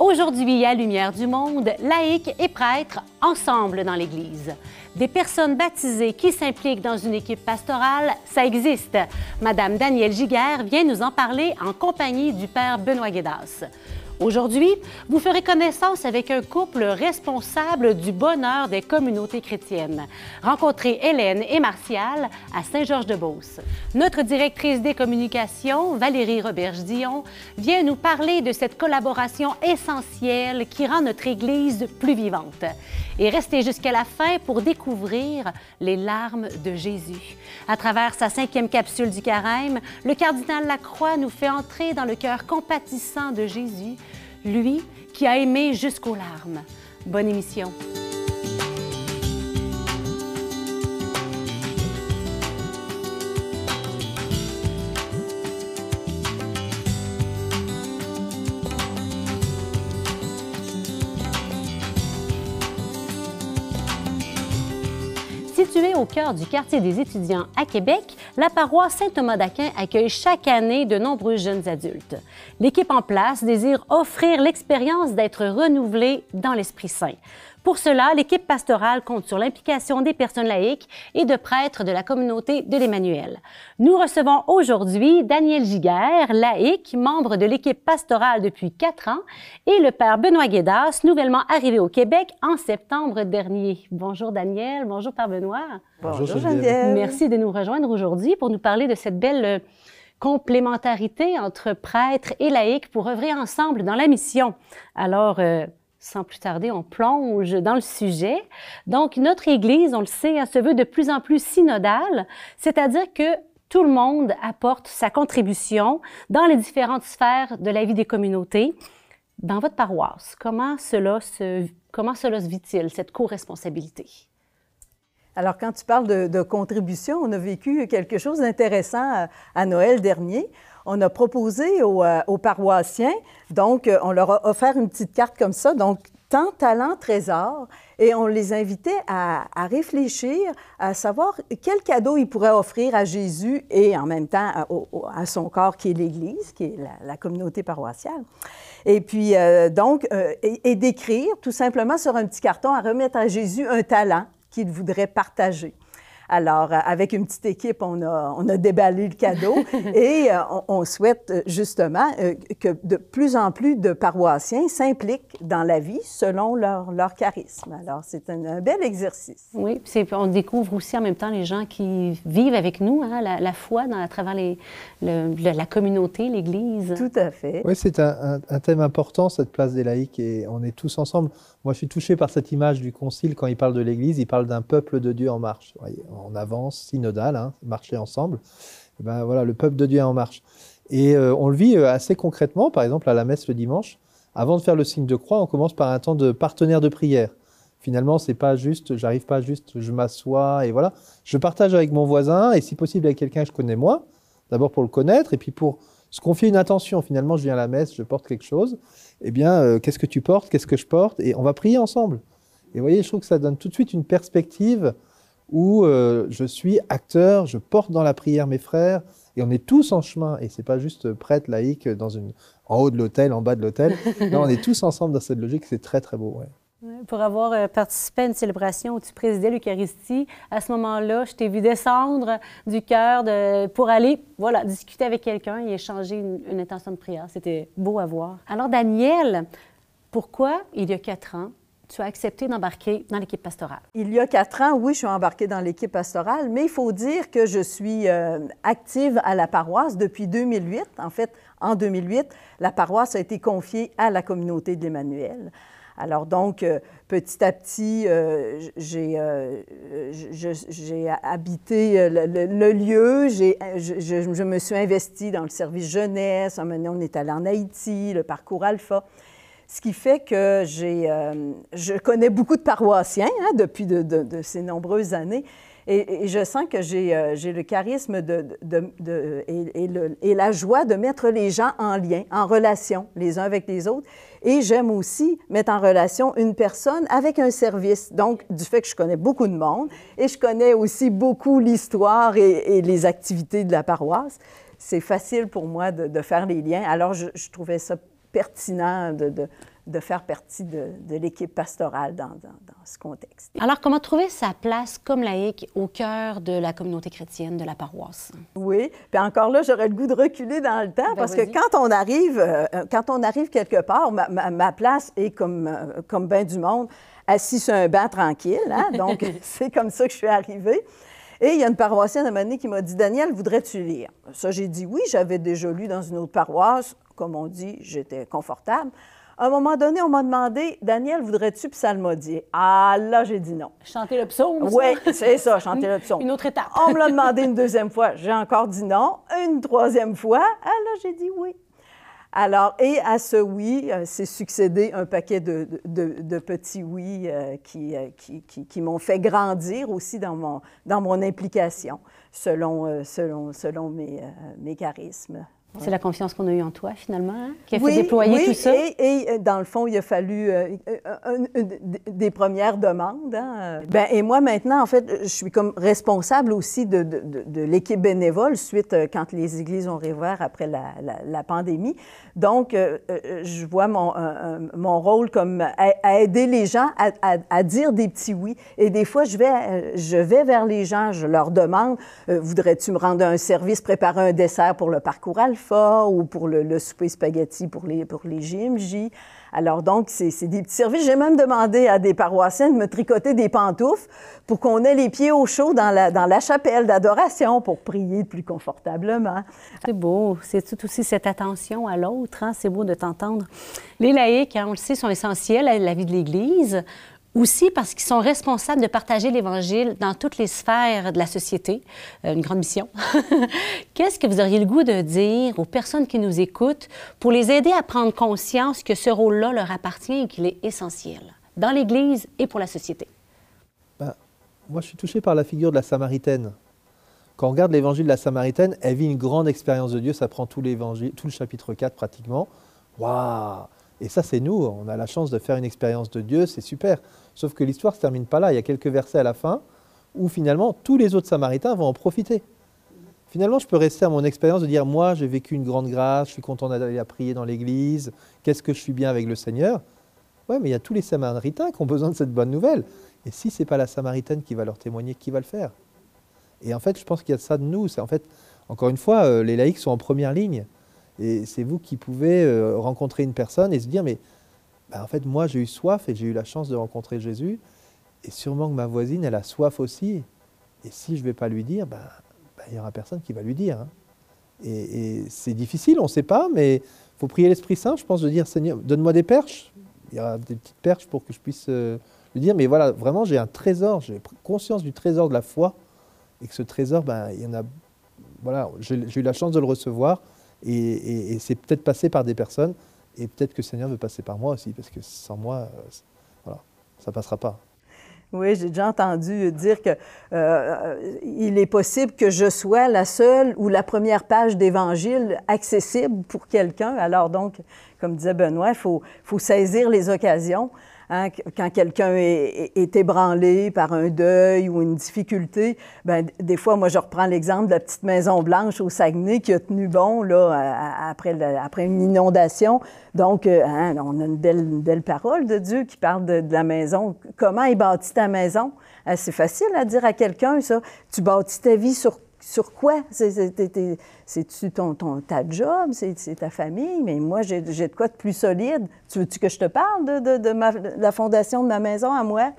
Aujourd'hui, à Lumière du Monde, laïcs et prêtres ensemble dans l'Église. Des personnes baptisées qui s'impliquent dans une équipe pastorale, ça existe. Madame Danielle Giguère vient nous en parler en compagnie du Père Benoît Guédas. Aujourd'hui, vous ferez connaissance avec un couple responsable du bonheur des communautés chrétiennes. Rencontrez Hélène et Martial à Saint-Georges-de-Beauce. Notre directrice des communications, Valérie Roberge-Dion, vient nous parler de cette collaboration essentielle qui rend notre Église plus vivante. Et restez jusqu'à la fin pour découvrir les larmes de Jésus. À travers sa cinquième capsule du carême, le cardinal Lacroix nous fait entrer dans le cœur compatissant de Jésus lui qui a aimé jusqu'aux larmes. Bonne émission. Située au cœur du quartier des étudiants à Québec, la paroisse Saint-Thomas d'Aquin accueille chaque année de nombreux jeunes adultes. L'équipe en place désire offrir l'expérience d'être renouvelée dans l'Esprit Saint. Pour cela, l'équipe pastorale compte sur l'implication des personnes laïques et de prêtres de la communauté de l'Emmanuel. Nous recevons aujourd'hui Daniel Giguère, laïque, membre de l'équipe pastorale depuis quatre ans, et le père Benoît Guédas, nouvellement arrivé au Québec en septembre dernier. Bonjour Daniel, bonjour père Benoît. Bonjour, Geneviève. Merci de nous rejoindre aujourd'hui pour nous parler de cette belle euh, complémentarité entre prêtres et laïcs pour œuvrer ensemble dans la mission. Alors, euh, sans plus tarder, on plonge dans le sujet. Donc, notre Église, on le sait, elle se veut de plus en plus synodale, c'est-à-dire que tout le monde apporte sa contribution dans les différentes sphères de la vie des communautés. Dans votre paroisse, comment cela se, comment cela se vit-il, cette co-responsabilité? Alors, quand tu parles de, contribution, on a vécu quelque chose d'intéressant à, Noël dernier. On a proposé aux, euh, paroissiens, donc euh, on leur a offert une petite carte comme ça, donc tant talent, trésor, et on les invitait à, réfléchir, à savoir quel cadeau ils pourraient offrir à Jésus et en même temps à, son corps qui est l'Église, qui est la, communauté paroissiale. Et puis, euh, donc, et d'écrire tout simplement sur un petit carton à remettre à Jésus un talent qu'il voudrait partager. Alors, euh, avec une petite équipe, on a, on a déballé le cadeau et euh, on, souhaite euh, justement que de plus en plus de paroissiens s'impliquent dans la vie selon leur, leur charisme. Alors, c'est un, bel exercice. Oui, on découvre aussi en même temps les gens qui vivent avec nous, hein, la, foi dans, à travers les, la communauté, l'Église. Tout à fait. Oui, c'est un, un, thème important, cette place des laïcs, et on est tous ensemble. Moi, je suis touché par cette image du Concile quand il parle de l'Église, il parle d'un peuple de Dieu en marche. Voyez, en avance, synodale, hein, marcher ensemble. Et ben voilà, le peuple de Dieu est en marche. Et euh, on le vit euh, assez concrètement, par exemple à la messe le dimanche. Avant de faire le signe de croix, on commence par un temps de partenaire de prière. Finalement, c'est pas juste, j'arrive pas juste, je m'assois et voilà. Je partage avec mon voisin et si possible avec quelqu'un que je connais moi. D'abord pour le connaître et puis pour se confier une intention. Finalement, je viens à la messe, je porte quelque chose. Eh bien, euh, qu'est-ce que tu portes? Qu'est-ce que je porte? Et on va prier ensemble. Et vous voyez, je trouve que ça donne tout de suite une perspective où euh, je suis acteur, je porte dans la prière mes frères, et on est tous en chemin. Et c'est pas juste prêtre laïque dans une, en haut de l'hôtel, en bas de l'hôtel. non, on est tous ensemble dans cette logique. C'est très très beau. Pour avoir euh, participé à une célébration où tu présidais l'Eucharistie, à ce moment-là, je t'ai vu descendre du cœur de, pour aller voilà, discuter avec quelqu'un et échanger une, une intention de prière. C'était beau à voir. Alors, Daniel, pourquoi, il y a quatre ans, tu as accepté d'embarquer dans l'équipe pastorale? Il y a quatre ans, oui, je suis embarquée dans l'équipe pastorale, mais il faut dire que je suis euh, active à la paroisse depuis 2008. En fait, en 2008, la paroisse a été confiée à la communauté de l'Emmanuel. Alors donc, euh, petit à petit, euh, j'ai habité le, lieu, je, je, me suis investie dans le service jeunesse, on est allé en Haïti, le parcours Alpha. Ce qui fait que j'ai, euh, je connais beaucoup de paroissiens hein, depuis de, ces nombreuses années. Et, je sens que j'ai, euh, j'ai le charisme de, et, et, la joie de mettre les gens en lien, en relation, les uns avec les autres. Et j'aime aussi mettre en relation une personne avec un service. Donc, du fait que je connais beaucoup de monde et je connais aussi beaucoup l'histoire et, les activités de la paroisse, c'est facile pour moi de, faire les liens. Alors, je trouvais ça pertinent de, de faire partie de, l'équipe pastorale dans, ce contexte. Alors, comment trouver sa place comme laïque au cœur de la communauté chrétienne, de la paroisse? Oui, puis encore là, j'aurais le goût de reculer dans le temps ben, parce que quand on arrive, euh, quand on arrive quelque part, ma, place est comme, euh, comme bien du monde, assis sur un banc tranquille. Hein? Donc, c'est comme ça que je suis arrivée. Et il y a une paroissienne à un qui m'a dit Daniel, voudrais-tu lire Ça, j'ai dit oui, j'avais déjà lu dans une autre paroisse. Comme on dit, j'étais confortable. À un moment donné, on m'a demandé Daniel, voudrais-tu psalmodier? Ah là, j'ai dit non. Chanter le psaume Oui, c'est ça, chanter le psaume. Une autre étape. on me l'a demandé une deuxième fois, j'ai encore dit non. Une troisième fois, ah là, j'ai dit oui. Alors, et à ce oui, euh, s'est succédé un paquet de, petits oui euh, euh, qui, qui, m'ont fait grandir aussi dans mon, dans mon implication selon, selon, selon mes, mes charismes. C'est la confiance qu'on a eue en toi, finalement, hein, qui a fait déployer tout ça. Et, et, euh, dans le fond, il a fallu euh, des premières demandes. Hein. Ben, et moi, maintenant, en fait, je suis comme responsable aussi de, de, de, l'équipe bénévole suite euh, quand les églises ont réouvert après la, la, pandémie. Donc, je vois mon, mon rôle comme à, aider les gens à, à, dire des petits oui. Et des fois, je vais, je vais vers les gens, je leur demande Voudrais-tu me rendre un service, préparer un dessert pour le parcours ou pour le, souper spaghetti pour les, pour les GMJ. Alors donc, c'est des petits services. J'ai même demandé à des paroissiens de me tricoter des pantoufles pour qu'on ait les pieds au chaud dans la, dans la chapelle d'adoration pour prier plus confortablement. C'est beau. C'est tout aussi cette attention à l'autre. Hein? C'est beau de t'entendre. Les laïcs, hein, on le sait, sont essentiels à la vie de l'Église aussi parce qu'ils sont responsables de partager l'Évangile dans toutes les sphères de la société, euh, une grande mission. Qu'est-ce que vous auriez le goût de dire aux personnes qui nous écoutent pour les aider à prendre conscience que ce rôle-là leur appartient et qu'il est essentiel dans l'Église et pour la société? Ben, moi, je suis touché par la figure de la Samaritaine. Quand on regarde l'Évangile de la Samaritaine, elle vit une grande expérience de Dieu, ça prend tout tout le chapitre 4 pratiquement. Waouh et ça, c'est nous. On a la chance de faire une expérience de Dieu, c'est super. Sauf que l'histoire ne se termine pas là. Il y a quelques versets à la fin où finalement tous les autres Samaritains vont en profiter. Finalement, je peux rester à mon expérience de dire moi, j'ai vécu une grande grâce, je suis content d'aller à prier dans l'église, qu'est-ce que je suis bien avec le Seigneur. Oui, mais il y a tous les Samaritains qui ont besoin de cette bonne nouvelle. Et si ce n'est pas la Samaritaine qui va leur témoigner, qui va le faire? Et en fait, je pense qu'il y a ça de nous. C'est en fait, encore une fois, euh, les laïcs sont en première ligne. Et c'est vous qui pouvez euh, rencontrer une personne et se dire, mais bah, en fait, moi, j'ai eu soif et j'ai eu la chance de rencontrer Jésus. Et sûrement que ma voisine, elle a soif aussi. Et si je ne vais pas lui dire, bah, bah, il n'y aura personne qui va lui dire. Hein. Et, c'est difficile, on ne sait pas, mais il faut prier l'Esprit Saint, je pense, de dire, Seigneur, donne-moi des perches. Il y aura des petites perches pour que je puisse euh, lui dire, mais voilà, vraiment, j'ai un trésor, j'ai conscience du trésor de la foi. Et que ce trésor, ben, il y en a, voilà, j'ai eu la chance de le recevoir. Et, c'est peut-être passé par des personnes, et peut-être que le Seigneur veut passer par moi aussi, parce que sans moi, euh, voilà, ça ne passera pas. Oui, j'ai déjà entendu dire qu'il euh, est possible que je sois la seule ou la première page d'Évangile accessible pour quelqu'un. Alors donc, comme disait Benoît, il faut, saisir les occasions. Hein, quand quelqu'un est, ébranlé par un deuil ou une difficulté, ben, des fois, moi, je reprends l'exemple de la petite Maison Blanche au Saguenay qui a tenu bon là, après, après une inondation. Donc, euh, hein, on a une belle, belle, parole de Dieu qui parle de, la maison. Comment est bâtie ta maison? Euh, c'est facile à dire à quelqu'un, ça. Tu bâtis ta vie sur sur quoi? C'est-tu ton, ta job? C'est ta famille? Mais moi, j'ai de quoi de plus solide? Tu veux-tu que je te parle de, la fondation de ma maison à moi?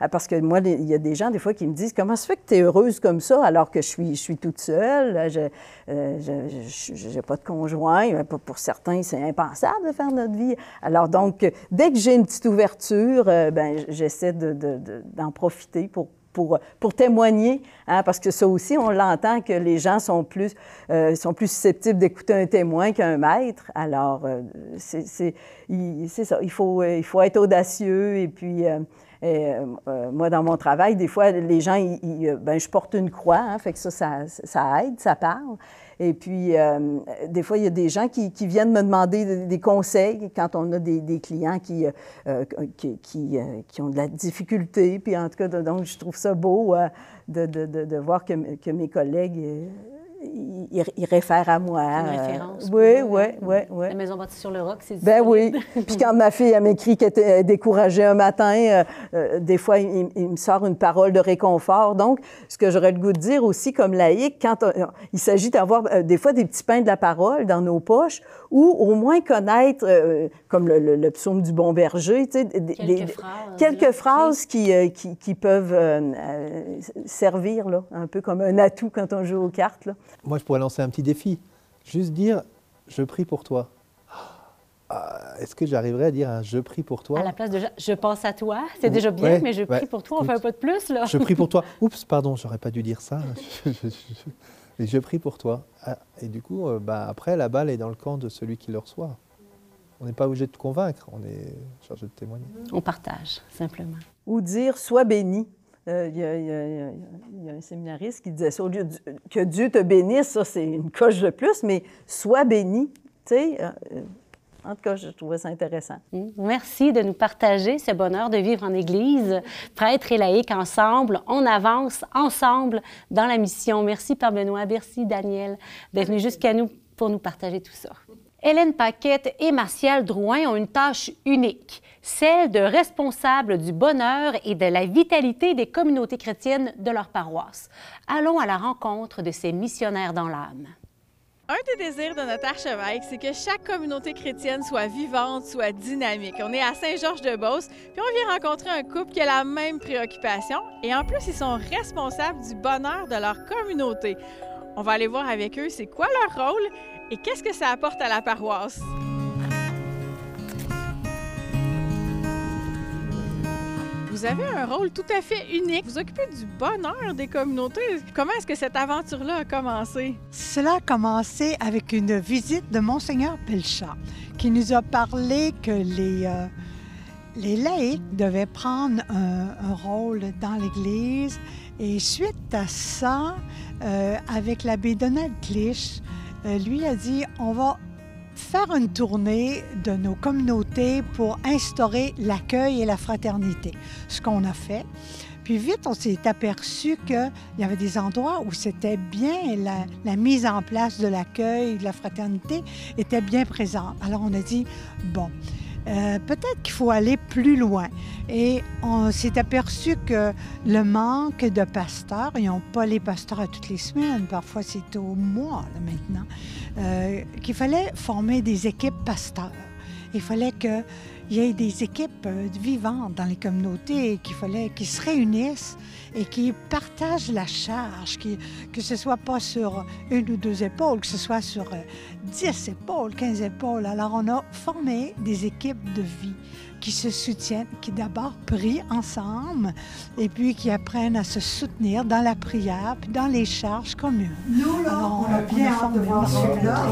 Ah, parce que moi, il y a des gens, des fois, qui me disent Comment ça fait que tu es heureuse comme ça alors que je suis, toute seule? Je n'ai euh, pas de conjoint. Pour, pour certains, c'est impensable de faire notre vie. Alors, donc, dès que j'ai une petite ouverture, euh, ben, j'essaie d'en profiter pour, pour, pour témoigner, hein, parce que ça aussi, on l'entend que les gens sont plus, euh, sont plus susceptibles d'écouter un témoin qu'un maître. Alors, euh, c'est ça, il faut, il faut être audacieux et puis... Euh, moi, dans mon travail, des fois, les gens, ben, je porte une croix, hein, fait que ça, ça, aide, ça parle. Et puis, euh, des fois, il y a des gens qui, viennent me demander des, conseils quand on a des, clients qui, euh, qui, qui, ont de la difficulté. Puis, en tout cas, donc, je trouve ça beau de, de, de, voir que, que, mes collègues il, il réfère à moi. Une euh, référence. Oui, oui, oui, oui. La maison bâtie sur le roc, c'est Ben oui. Puis quand ma fille elle m'écrit qu'elle était découragée un matin, euh, euh, des fois, il, il me sort une parole de réconfort. Donc, ce que j'aurais le goût de dire aussi comme laïque, quand on- il s'agit d'avoir euh, des fois des petits pains de la parole dans nos poches ou au moins connaître, comme le, le- le psaume du bon berger, tu sais, des- Quelques des- phrases, quelques là, phrases qui, qui, qui peuvent servir, là, un peu comme un atout quand on joue aux cartes. Là. Moi, je pourrais lancer un petit défi. Juste dire Je prie pour toi. Ah, Est-ce que j'arriverai à dire un Je prie pour toi? À la place de je- pense à toi, c'est déjà bien, Ouais, mais je prie ouais. pour toi, on fait un peu de plus, là. Je prie pour toi. Oups, pardon, j'aurais pas dû dire ça. Je, je- je- mais je prie pour toi. Ah, et du coup, euh, bah, après, la balle est dans le camp de celui qui le reçoit. On n'est pas obligé de convaincre, on est chargé de témoigner. On partage, simplement. Ou dire Sois béni. Euh, Il y, a- y y y un séminariste qui disait ça, au lieu de- que Dieu te bénisse, ça c'est une coche de plus, mais sois béni. Tu sais, euh, euh, en tout cas, je trouvais ça intéressant. Mm. Merci de nous partager ce bonheur de vivre en Église, prêtres et laïcs ensemble. On avance ensemble dans la mission. Merci Père Benoît, merci Daniel d'être venu jusqu'à nous pour nous partager tout ça. Hélène Paquette et Martial Drouin ont une tâche unique, celle de responsables du bonheur et de la vitalité des communautés chrétiennes de leur paroisse. Allons à la rencontre de ces missionnaires dans l'âme. Un des désirs de notre archevêque, c'est que chaque communauté chrétienne soit vivante, soit dynamique. On est à Saint-Georges-de-Beauce, puis on vient rencontrer un couple qui a la même préoccupation. Et en plus, ils sont responsables du bonheur de leur communauté. On va aller voir avec eux c'est quoi leur rôle et qu'est-ce que ça apporte à la paroisse. Vous avez un rôle tout à fait unique. Vous occupez du bonheur des communautés. Comment est-ce que cette aventure-là a commencé? Cela a commencé avec une visite de Monseigneur Pelchat, qui nous a parlé que les, euh, les laïcs devaient prendre un, rôle dans l'Église. Et suite à ça, euh, avec l'abbé Donald Clich, euh, lui a dit on va faire une tournée de nos communautés pour instaurer l'accueil et la fraternité. Ce qu'on a fait. Puis vite, on s'est aperçu qu'il y avait des endroits où c'était bien, la, la mise en place de l'accueil, de la fraternité était bien présente. Alors on a dit, bon, euh, peut-être qu'il faut aller plus loin. Et on s'est aperçu que le manque de pasteurs, ils n'ont pas les pasteurs à toutes les semaines, parfois c'est au mois maintenant, euh, qu'il fallait former des équipes pasteurs. Il fallait qu'il y ait des équipes euh, vivantes dans les communautés, qu'il fallait qu'ils se réunissent et qu'ils partagent la charge, qui- que ce soit pas sur une ou deux épaules, que ce soit sur euh, 10 épaules, 15 épaules. Alors on a formé des équipes de vie qui se soutiennent, qui d'abord prient ensemble et puis qui apprennent à se soutenir dans la prière, puis dans les charges communes. Nous, là, Alors, on a bien hâte de voir celui-là.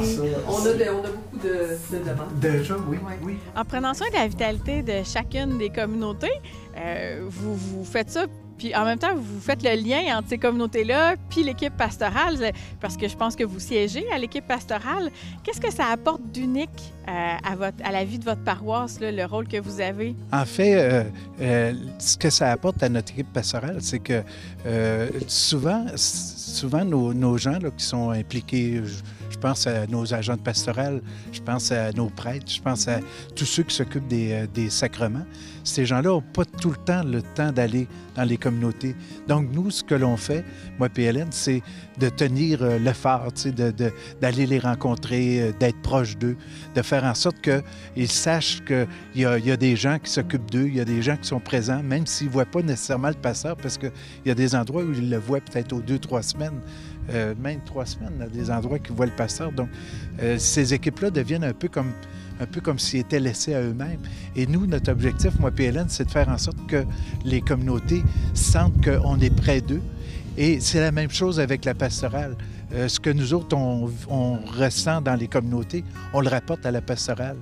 On a, de- on a beaucoup de, de demandes. Déjà, oui, oui. En prenant soin de la vitalité de chacune des communautés, euh, vous, vous faites ça, puis en même temps, vous faites le lien entre ces communautés-là puis l'équipe pastorale, parce que je pense que vous siégez à l'équipe pastorale. Qu'est-ce que ça apporte d'unique euh, à, la vie de votre paroisse, le rôle que vous avez? En fait, euh, euh, ce que ça apporte à notre équipe pastorale, c'est que souvent, souvent nos, gens qui sont impliqués, je, pense à nos agents de pastorale, je pense à nos prêtres, je pense à tous ceux qui s'occupent des sacrements. Ces gens-là n'ont pas tout le temps le temps d'aller dans les communautés. Donc, nous, ce que l'on fait, moi et Hélène, c'est de tenir euh, le phare, sais, de- de- d'aller les rencontrer, euh, d'être proche d'eux, de faire en sorte qu'ils sachent qu'il y y a des gens qui s'occupent d'eux, il y a des gens qui sont présents, même s'ils ne voient pas nécessairement le pasteur, parce qu'il y a des endroits où ils le voient peut-être aux deux, trois semaines, euh, même trois semaines, des endroits qui voient le pasteur. Donc, euh, ces équipes-là deviennent un peu comme un peu comme s'ils étaient laissés à eux-mêmes. Et nous, notre objectif, moi c'est de faire en sorte que les communautés sentent qu'on est près d'eux. Et c'est la même chose avec la pastorale. Euh, ce que nous autres, on, ressent dans les communautés, on le rapporte à la pastorale.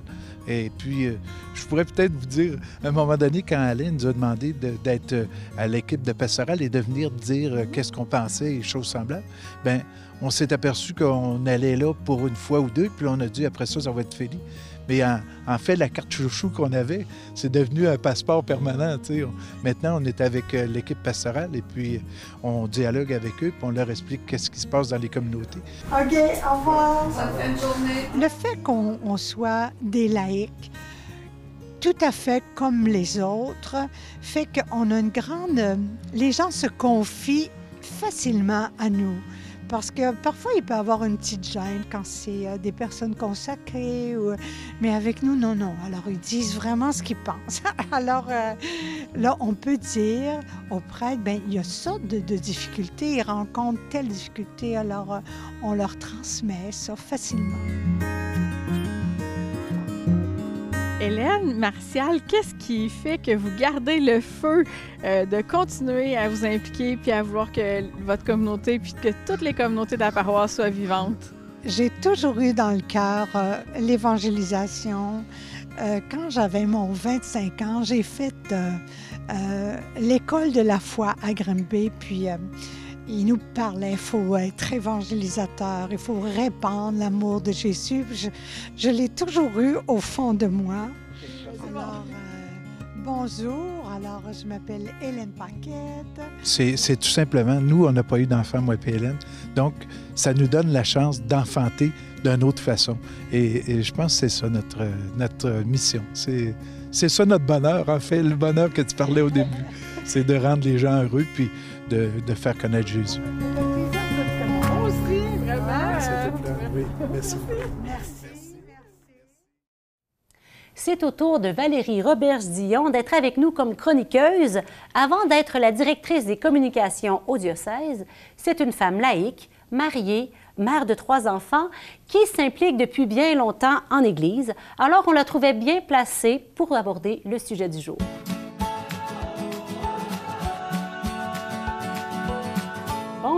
Et puis, euh, je pourrais peut-être vous dire, à un moment donné, quand Alain nous a demandé de- d'être euh, à l'équipe de pastorale et de venir dire qu'est-ce qu'on pensait et choses semblables, ben on s'est aperçu qu'on allait là pour une fois ou deux, puis on a dit après ça, ça va être fini. Mais en, fait, la carte chouchou qu'on avait, c'est devenu un passeport permanent. Maintenant, on est avec euh, l'équipe pastorale et puis on dialogue avec eux, puis on leur explique qu'est-ce qui se passe dans les communautés. OK, au revoir. Bonne journée. Le fait qu'on soit des laïcs, tout à fait comme les autres, fait qu'on a une grande... Les gens se confient facilement à nous. Parce que parfois, il peut avoir une petite gêne quand c'est euh, des personnes consacrées. Mais avec nous, non, non. Alors, ils disent vraiment ce qu'ils pensent. Alors, euh, là, on peut dire aux prêtres, bien, il y a ça de, difficultés, ils rencontrent telle difficulté. Alors, euh, on leur transmet ça facilement. Hélène Martial, qu'est-ce qui fait que vous gardez le feu euh, de continuer à vous impliquer puis à vouloir que votre communauté puis que toutes les communautés de la paroisse soient vivantes? J'ai toujours eu dans le cœur euh, l'évangélisation. Euh, quand j'avais mon 25 ans, j'ai fait l'école de la foi à Grimby, puis il nous parlait, il faut être évangélisateur, il faut répandre l'amour de Jésus. Je, l'ai toujours eu au fond de moi. Alors, euh, bonjour, alors je m'appelle Hélène Paquette. C'est tout simplement, nous, on n'a pas eu d'enfant, moi et Hélène. Donc, ça nous donne la chance d'enfanter d'une autre façon. Et, je pense que c'est ça notre, notre mission. C'est ça notre bonheur, en fait, le bonheur que tu parlais au début. C'est de rendre les gens heureux, puis de, faire connaître Jésus. C'est au tour de Valérie Roberge-Dillon d'être avec nous comme chroniqueuse. Avant d'être la directrice des communications au diocèse, c'est une femme laïque, mariée, mère de trois enfants, qui s'implique depuis bien longtemps en Église. Alors, on la trouvait bien placée pour aborder le sujet du jour.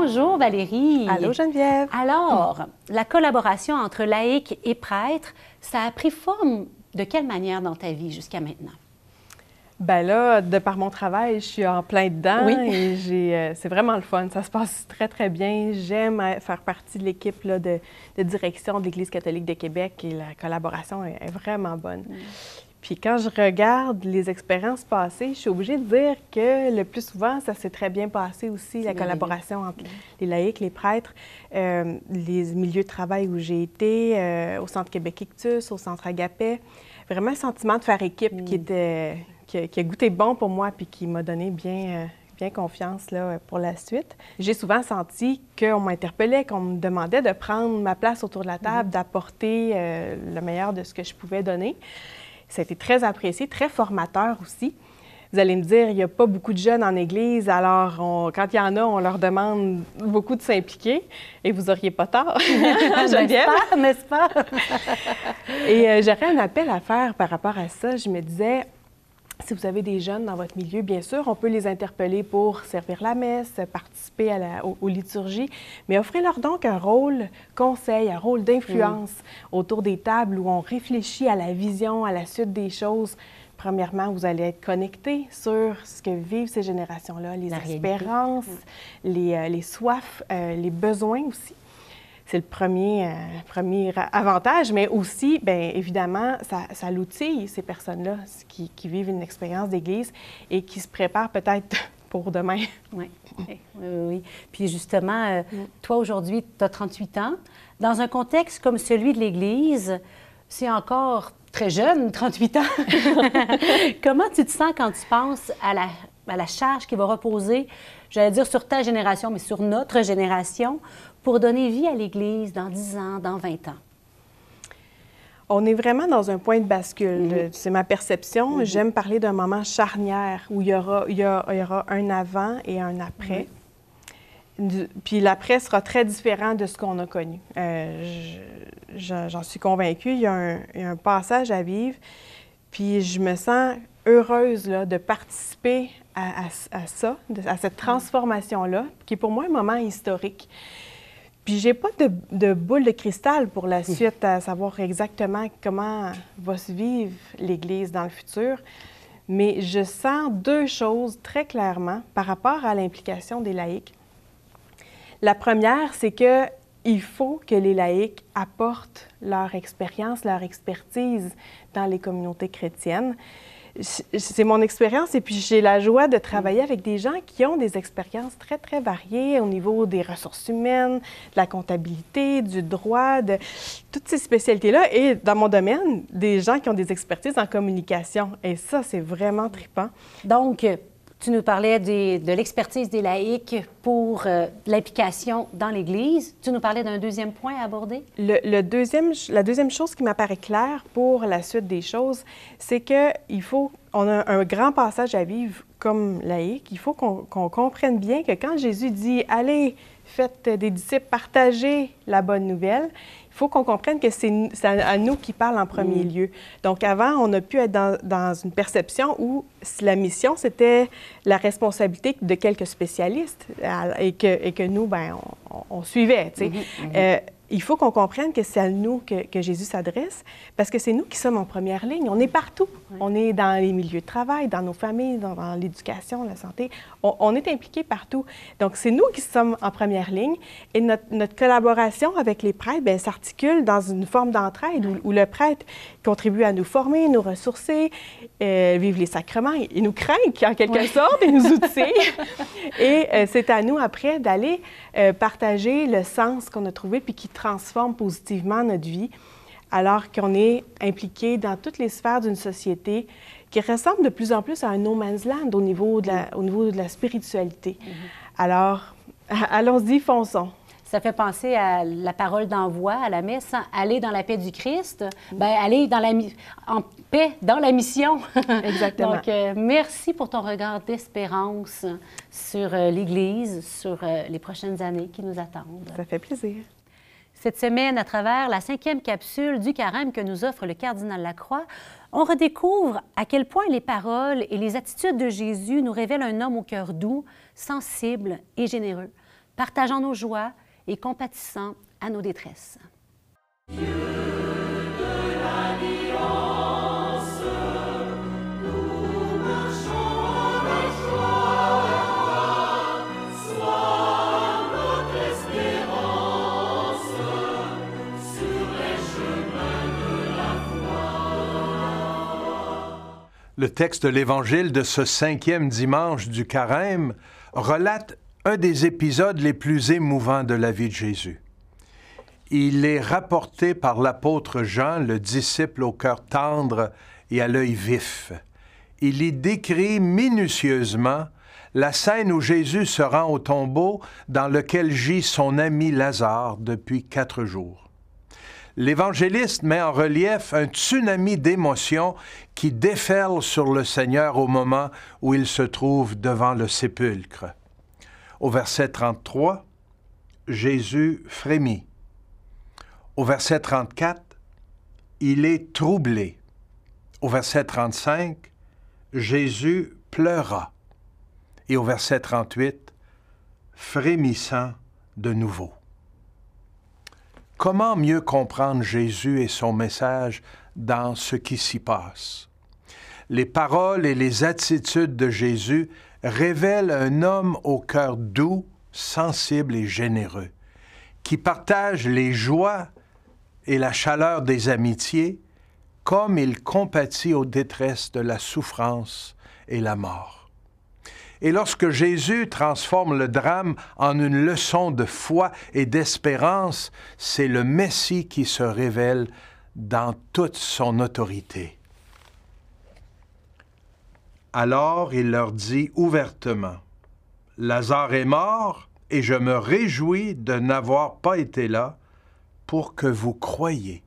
Bonjour Valérie. Allô Geneviève. Alors, la collaboration entre laïcs et prêtres, ça a pris forme de quelle manière dans ta vie jusqu'à maintenant? Ben là, de par mon travail, je suis en plein dedans oui. et euh, c'est vraiment le fun. Ça se passe très, très bien. J'aime faire partie de l'équipe de, direction de l'Église catholique de Québec et la collaboration est, vraiment bonne. Mm. Puis quand je regarde les expériences passées, je suis obligée de dire que le plus souvent, ça s'est très bien passé aussi, la collaboration entre les laïcs, les prêtres, euh, les milieux de travail où j'ai été, euh, au Centre Québec Ictus, au Centre Agapé. Vraiment un sentiment de faire équipe qui, mm. était, qui, a, goûté bon pour moi puis qui m'a donné bien, euh, bien confiance là, pour la suite. J'ai souvent senti qu'on m'interpellait, qu'on me demandait de prendre ma place autour de la table, mm. d'apporter le meilleur de ce que je pouvais donner. Ça a été très apprécié, très formateur aussi. Vous allez me dire, il n'y a pas beaucoup de jeunes en Église, alors quand il y en a, on leur demande beaucoup de s'impliquer et vous n'auriez pas tort. n'est-ce pas? et euh, j'aurais un appel à faire par rapport à ça. Je me disais, si vous avez des jeunes dans votre milieu, bien sûr, on peut les interpeller pour servir la messe, participer à la, aux, liturgies, mais offrez-leur donc un rôle conseil, un rôle d'influence mm. autour des tables où on réfléchit à la vision, à la suite des choses. Premièrement, vous allez être connecté sur ce que vivent ces générations-là, les espérances, mm. les, euh, les, soifs, euh, les besoins aussi c'est le premier, euh, premier avantage, mais aussi, bien évidemment, ça, ça l'outille ces personnes-là qui, qui, vivent une expérience d'Église et qui se préparent peut-être pour demain. Oui, oui, oui. Puis justement, euh, mm. toi aujourd'hui, tu as 38 ans. Dans un contexte comme celui de l'Église, c'est encore très jeune, 38 ans. Comment tu te sens quand tu penses à la, à la charge qui va reposer, j'allais dire sur ta génération, mais sur notre génération, pour donner vie à l'Église dans 10 ans, dans 20 ans? On est vraiment dans un point de bascule. Mm-hmm. C'est ma perception. Mm-hmm. J'aime parler d'un moment charnière où il y, aura, il, y aura, un avant et un après. Puis l'après sera très différent de ce qu'on a connu. Euh, j'en suis convaincue. Il y, a un, passage à vivre. Puis je me sens heureuse là, de participer à, à ça, à cette transformation-là, qui est pour moi un moment historique. Puis j'ai pas de, boule de cristal pour la suite, à savoir exactement comment va se vivre l'Église dans le futur. Mais je sens deux choses très clairement par rapport à l'implication des laïcs. La première, c'est que il faut que les laïcs apportent leur expérience, leur expertise dans les communautés chrétiennes c'est mon expérience et puis j'ai la joie de travailler avec des gens qui ont des expériences très, très variées au niveau des ressources humaines, de la comptabilité, du droit, de toutes ces spécialités-là. Et dans mon domaine, des gens qui ont des expertises en communication. Et ça, c'est vraiment trippant. Donc, tu nous parlais de l'expertise des laïcs pour euh, l'implication dans l'Église. Tu nous parlais d'un deuxième point à aborder? Le, deuxième, la deuxième chose qui m'apparaît claire pour la suite des choses, c'est qu'il faut, on a un grand passage à vivre comme laïc. Il faut qu'on comprenne bien que quand Jésus dit « Allez, faites des disciples, partagez la bonne nouvelle », faut qu'on comprenne que c'est à nous qui parle en premier mm. lieu. Donc, avant, on a pu être dans, une perception où la mission, c'était la responsabilité de quelques spécialistes et que, et que nous, ben, on, suivait. Mm-hmm, mm-hmm. Euh, il faut qu'on comprenne que c'est à nous que, Jésus s'adresse, parce que c'est nous qui sommes en première ligne. On est partout. On est dans les milieux de travail, dans nos familles, dans, l'éducation, la santé. On, est impliqué partout. Donc, c'est nous qui sommes en première ligne. Et notre, collaboration avec les prêtres ben, s'articule dans une forme d'entraide où, le prêtre contribue à nous former, nous ressourcer, euh, vivre les sacrements. Il, nous craint, en quelque sorte, et nous outille. et euh, c'est à nous, après, d'aller euh, partager le sens qu'on a trouvé puis qui transforme positivement notre vie, alors qu'on est impliqué dans toutes les sphères d'une société qui ressemble de plus en plus à un no man's land au niveau de la, au niveau de la spiritualité. Mm-hmm. Alors, allons-y, fonçons. Ça fait penser à la parole d'envoi à la messe, hein. aller dans la paix du Christ, ben aller dans la, en paix dans la mission. Exactement. Donc, euh, merci pour ton regard d'espérance sur euh, l'Église, sur euh, les prochaines années qui nous attendent. Ça fait plaisir. Cette semaine, à travers la cinquième capsule du carême que nous offre le cardinal Lacroix, on redécouvre à quel point les paroles et les attitudes de Jésus nous révèlent un homme au cœur doux, sensible et généreux, partageant nos joies et compatissant à nos détresses. Le texte de l'Évangile de ce cinquième dimanche du carême relate un des épisodes les plus émouvants de la vie de Jésus. Il est rapporté par l'apôtre Jean, le disciple au cœur tendre et à l'œil vif. Il y décrit minutieusement la scène où Jésus se rend au tombeau dans lequel gît son ami Lazare depuis quatre jours l'évangéliste met en relief un tsunami d'émotions qui déferle sur le Seigneur au moment où il se trouve devant le sépulcre. Au verset 33, Jésus frémit. Au verset 34, il est troublé. Au verset 35, Jésus pleura. Et au verset 38, frémissant de nouveau. Comment mieux comprendre Jésus et son message dans ce qui s'y passe? Les paroles et les attitudes de Jésus révèlent un homme au cœur doux, sensible et généreux, qui partage les joies et la chaleur des amitiés, comme il compatit aux détresses de la souffrance et la mort. Et lorsque Jésus transforme le drame en une leçon de foi et d'espérance, c'est le Messie qui se révèle dans toute son autorité. Alors il leur dit ouvertement, Lazare est mort, et je me réjouis de n'avoir pas été là pour que vous croyiez.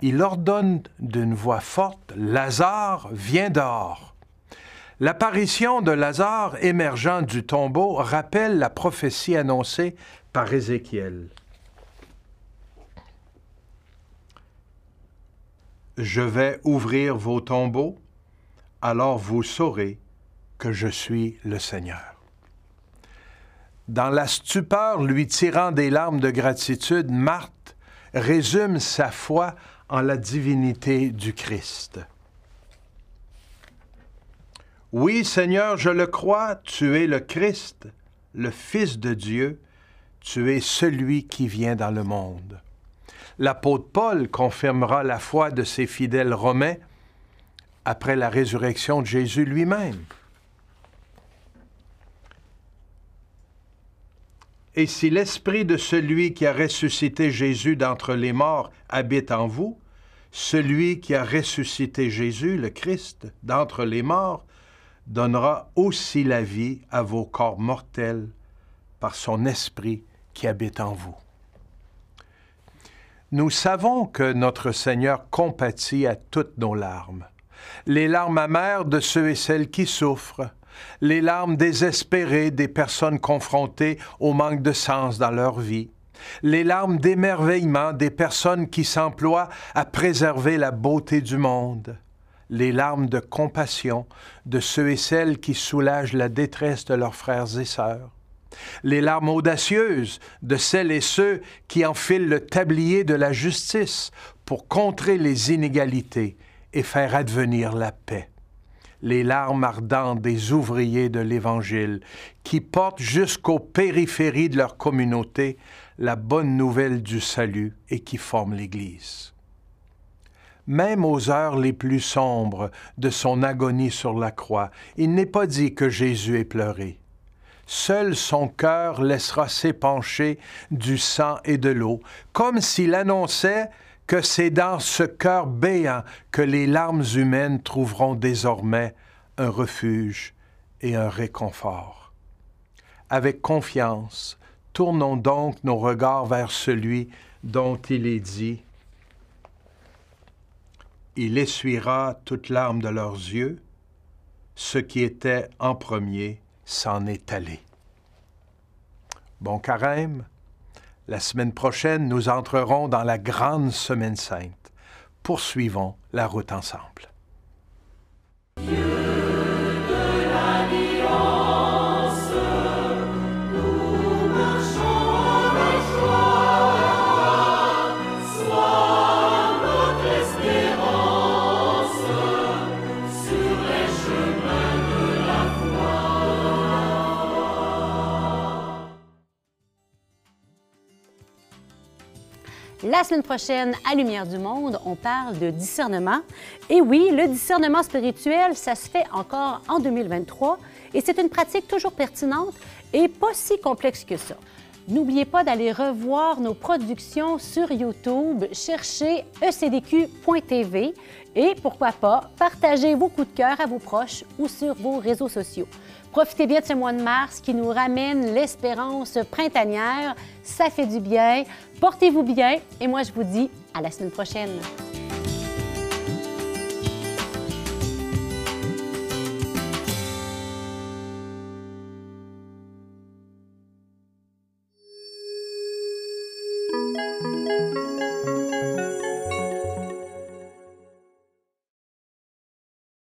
Il ordonne d'une voix forte, Lazare, viens dehors. L'apparition de Lazare émergeant du tombeau rappelle la prophétie annoncée par Ézéchiel. Je vais ouvrir vos tombeaux, alors vous saurez que je suis le Seigneur. Dans la stupeur lui tirant des larmes de gratitude, Marthe résume sa foi en la divinité du Christ. Oui, Seigneur, je le crois, tu es le Christ, le Fils de Dieu, tu es celui qui vient dans le monde. L'apôtre Paul confirmera la foi de ses fidèles romains après la résurrection de Jésus lui-même. Et si l'esprit de celui qui a ressuscité Jésus d'entre les morts habite en vous, celui qui a ressuscité Jésus, le Christ, d'entre les morts, donnera aussi la vie à vos corps mortels par son esprit qui habite en vous. Nous savons que notre Seigneur compatit à toutes nos larmes, les larmes amères de ceux et celles qui souffrent, les larmes désespérées des personnes confrontées au manque de sens dans leur vie, les larmes d'émerveillement des personnes qui s'emploient à préserver la beauté du monde, les larmes de compassion de ceux et celles qui soulagent la détresse de leurs frères et sœurs, les larmes audacieuses de celles et ceux qui enfilent le tablier de la justice pour contrer les inégalités et faire advenir la paix, les larmes ardentes des ouvriers de l'Évangile qui portent jusqu'aux périphéries de leur communauté la bonne nouvelle du salut et qui forment l'Église. Même aux heures les plus sombres de son agonie sur la croix, il n'est pas dit que Jésus ait pleuré. Seul son cœur laissera s'épancher du sang et de l'eau, comme s'il annonçait que c'est dans ce cœur béant que les larmes humaines trouveront désormais un refuge et un réconfort. Avec confiance, Tournons donc nos regards vers celui dont il est dit, Il essuiera toute larme de leurs yeux, ce qui était en premier s'en est allé. Bon carême, la semaine prochaine, nous entrerons dans la grande semaine sainte. Poursuivons la route ensemble. La semaine prochaine, à Lumière du Monde, on parle de discernement. Et oui, le discernement spirituel, ça se fait encore en 2023 et c'est une pratique toujours pertinente et pas si complexe que ça. N'oubliez pas d'aller revoir nos productions sur YouTube, cherchez ecdq.tv et pourquoi pas, partagez vos coups de cœur à vos proches ou sur vos réseaux sociaux. Profitez bien de ce mois de mars qui nous ramène l'espérance printanière. Ça fait du bien. Portez-vous bien et moi je vous dis à la semaine prochaine.